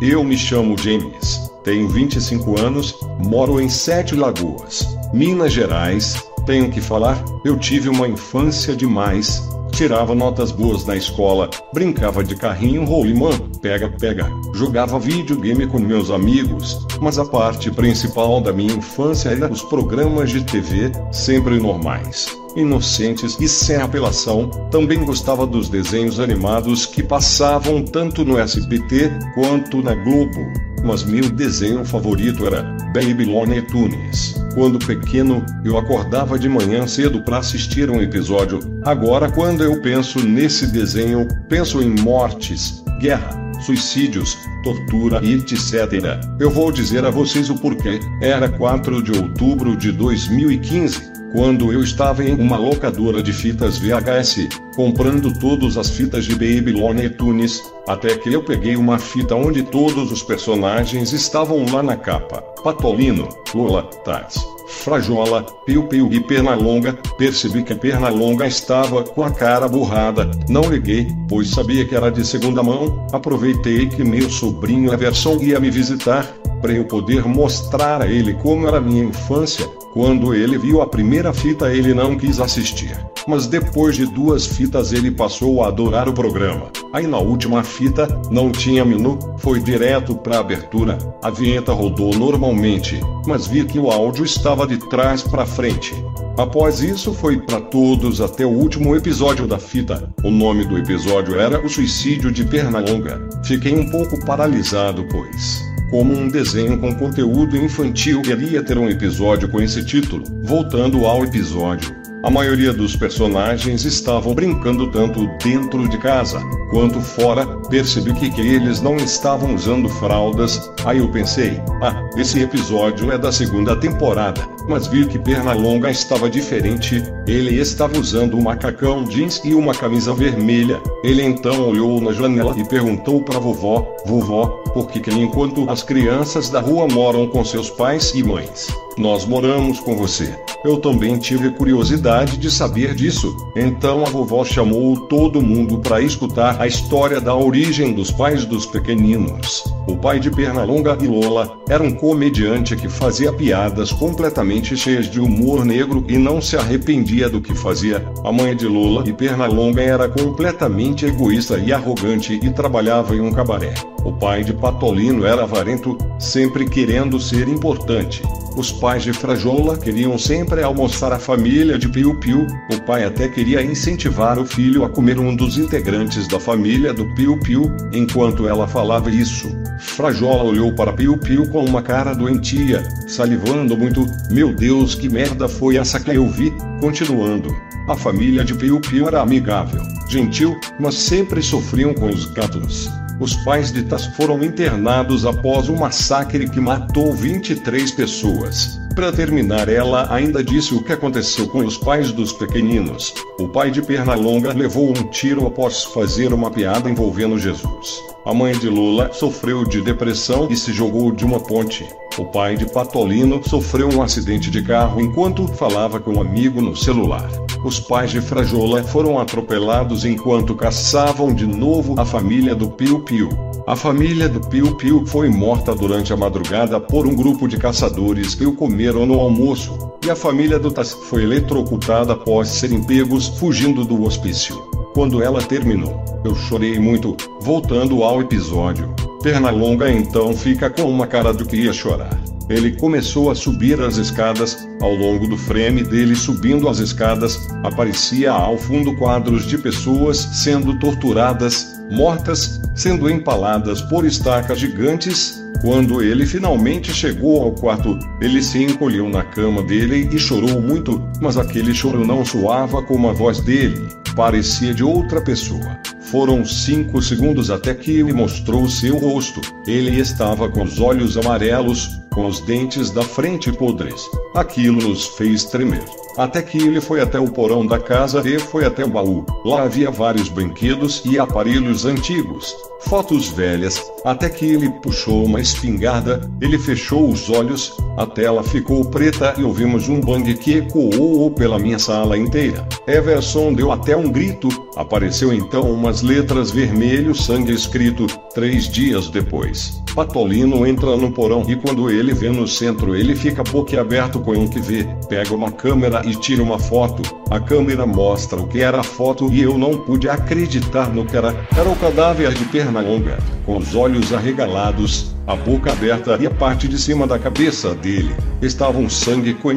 Eu me chamo James, tenho 25 anos, moro em Sete Lagoas, Minas Gerais. Tenho que falar, eu tive uma infância demais, tirava notas boas na escola, brincava de carrinho rolimã, pega-pega, jogava videogame com meus amigos, mas a parte principal da minha infância era os programas de TV, sempre normais, inocentes e sem apelação. Também gostava dos desenhos animados que passavam tanto no SBT quanto na Globo. Mas meu desenho favorito era Baby Looney Tunes. Quando pequeno, eu acordava de manhã cedo para assistir um episódio. Agora, quando eu penso nesse desenho, penso em mortes, guerra, suicídios, tortura e etc. Eu vou dizer a vocês o porquê. Era 4 de outubro de 2015 quando eu estava em uma locadora de fitas VHS, comprando todas as fitas de Baby Looney Tunes, até que eu peguei uma fita onde todos os personagens estavam lá na capa. Patolino, Lola, Tats, Frajola, Piu Piu e Pernalonga. Percebi que Pernalonga estava com a cara borrada. Não liguei, pois sabia que era de segunda mão. Aproveitei que meu sobrinho Everson ia me visitar, para eu poder mostrar a ele como era minha infância. Quando ele viu a primeira fita, ele não quis assistir. Mas depois de duas fitas, ele passou a adorar o programa. Aí na última fita, não tinha menu, foi direto para a abertura. A vinheta rodou normalmente, mas vi que o áudio estava de trás para frente. Após isso, foi para todos até o último episódio da fita. O nome do episódio era O Suicídio de Pernalonga. Fiquei um pouco paralisado, pois como um desenho com conteúdo infantil. Queria ter um episódio com esse título. Voltando ao episódio, a maioria dos personagens estavam brincando tanto dentro de casa quanto fora. Percebi que, que eles não estavam usando fraldas. Aí eu pensei: ah, esse episódio é da segunda temporada. Mas vi que Pernalonga estava diferente. Ele estava usando um macacão jeans e uma camisa vermelha. Ele então olhou na janela e perguntou para vovó: Vovó, por que, que enquanto as crianças da rua moram com seus pais e mães, nós moramos com você? Eu também tive curiosidade de saber disso. Então a vovó chamou todo mundo para escutar a história da origem dos pais dos pequeninos. O pai de Pernalonga e Lola era um comediante que fazia piadas completamente cheias de humor negro e não se arrependia do que fazia. A mãe de Lola e Pernalonga era completamente egoísta e arrogante e trabalhava em um cabaré. O pai de Patolino era avarento, sempre querendo ser importante. Os pais de Frajola queriam sempre almoçar a família de Piu Piu. O pai até queria incentivar o filho a comer um dos integrantes da família do Piu Piu. Enquanto ela falava isso, Frajola olhou para Piu Piu com uma cara doentia, salivando muito. Meu Deus, que merda foi essa que eu vi? Continuando. A família de Piu Piu era amigável, gentil, mas sempre sofriam com os gatos. Os pais de Tas foram internados após um massacre que matou 23 pessoas. Para terminar, ela ainda disse o que aconteceu com os pais dos pequeninos. O pai de Pernalonga levou um tiro após fazer uma piada envolvendo Jesus. A mãe de Lula sofreu de depressão e se jogou de uma ponte. O pai de Patolino sofreu um acidente de carro enquanto falava com um amigo no celular. Os pais de Frajola foram atropelados enquanto caçavam de novo a família do Piu Piu. A família do Piu Piu foi morta durante a madrugada por um grupo de caçadores que o comeram no almoço, e a família do Tas foi eletrocutada após serem pegos fugindo do hospício. Quando ela terminou, eu chorei muito, voltando ao episódio. Pernalonga então fica com uma cara do que ia chorar. Ele começou a subir as escadas, ao longo do frame dele subindo as escadas, aparecia ao fundo quadros de pessoas sendo torturadas, mortas, sendo empaladas por estacas gigantes. Quando ele finalmente chegou ao quarto, ele se encolheu na cama dele e chorou muito, mas aquele choro não soava como a voz dele, parecia de outra pessoa. Foram cinco segundos até que ele mostrou seu rosto. Ele estava com os olhos amarelos, com os dentes da frente podres. Aquilo nos fez tremer. Até que ele foi até o porão da casa e foi até o baú. Lá havia vários brinquedos e aparelhos antigos, fotos velhas, até que ele puxou uma espingarda, ele fechou os olhos, a tela ficou preta e ouvimos um bang que ecoou pela minha sala inteira. Everson deu até um grito, apareceu então umas letras vermelho sangue escrito três dias depois. Patolino entra no porão e quando ele vê no centro ele fica boquiaberto com o que vê, pega uma câmera e tira uma foto. A câmera mostra o que era a foto e eu não pude acreditar no que era. Era o cadáver de Pernalonga, com os olhos arregalados, a boca aberta e a parte de cima da cabeça dele. Estava um sangue com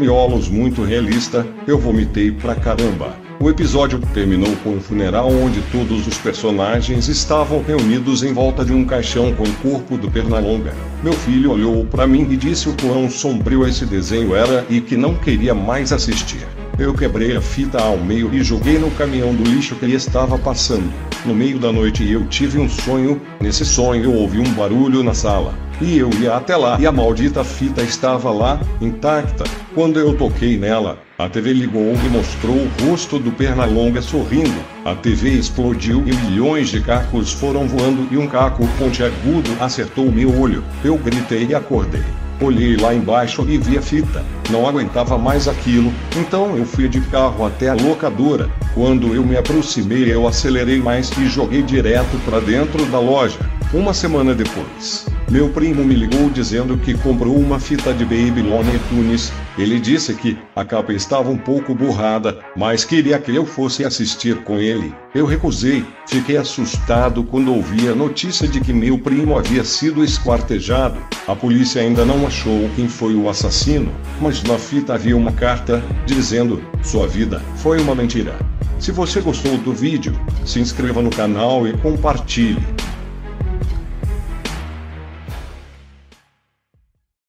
muito realista, eu vomitei pra caramba. O episódio terminou com um funeral onde todos os personagens estavam reunidos em volta de um caixão com o corpo do Pernalonga. Meu filho olhou para mim e disse o quão sombrio esse desenho era e que não queria mais assistir. Eu quebrei a fita ao meio e joguei no caminhão do lixo que estava passando. No meio da noite eu tive um sonho. Nesse sonho eu ouvi um barulho na sala. E eu ia até lá e a maldita fita estava lá, intacta. Quando eu toquei nela, a TV ligou e mostrou o rosto do Pernalonga sorrindo. A TV explodiu e milhões de cacos foram voando e um caco pontiagudo acertou meu olho. Eu gritei e acordei. Olhei lá embaixo e vi a fita. Não aguentava mais aquilo, então eu fui de carro até a locadora. Quando eu me aproximei, eu acelerei mais e joguei direto para dentro da loja. Uma semana depois, meu primo me ligou dizendo que comprou uma fita de Baby Looney Tunes. Ele disse que a capa estava um pouco borrada, mas queria que eu fosse assistir com ele. Eu recusei. Fiquei assustado quando ouvi a notícia de que meu primo havia sido esquartejado. A polícia ainda não achou quem foi o assassino, mas na fita havia uma carta dizendo: sua vida foi uma mentira. Se você gostou do vídeo, se inscreva no canal e compartilhe.